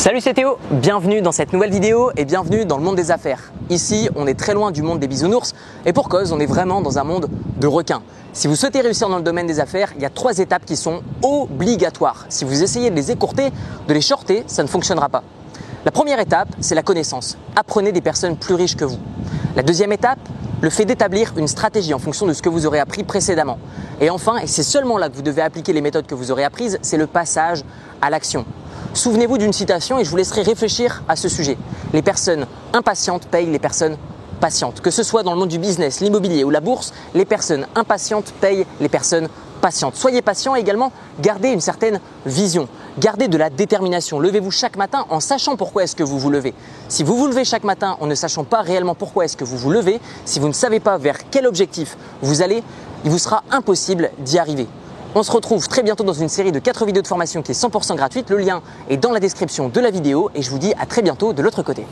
Salut c'est Théo, bienvenue dans cette nouvelle vidéo et bienvenue dans le monde des affaires. Ici, on est très loin du monde des bisounours et pour cause, on est vraiment dans un monde de requins. Si vous souhaitez réussir dans le domaine des affaires, il y a trois étapes qui sont obligatoires. Si vous essayez de les écourter, de les shorter, ça ne fonctionnera pas. La première étape, c'est la connaissance. Apprenez des personnes plus riches que vous. La deuxième étape, le fait d'établir une stratégie en fonction de ce que vous aurez appris précédemment. Et enfin, et c'est seulement là que vous devez appliquer les méthodes que vous aurez apprises, c'est le passage à l'action. Souvenez-vous d'une citation et je vous laisserai réfléchir à ce sujet. Les personnes impatientes payent les personnes patientes. Que ce soit dans le monde du business, l'immobilier ou la bourse, les personnes impatientes payent les personnes patientes. Soyez patient et également gardez une certaine vision. Gardez de la détermination. Levez-vous chaque matin en sachant pourquoi est-ce que vous vous levez. Si vous vous levez chaque matin en ne sachant pas réellement pourquoi est-ce que vous vous levez, si vous ne savez pas vers quel objectif vous allez, il vous sera impossible d'y arriver. On se retrouve très bientôt dans une série de 4 vidéos de formation qui est 100% gratuite. Le lien est dans la description de la vidéo et je vous dis à très bientôt de l'autre côté.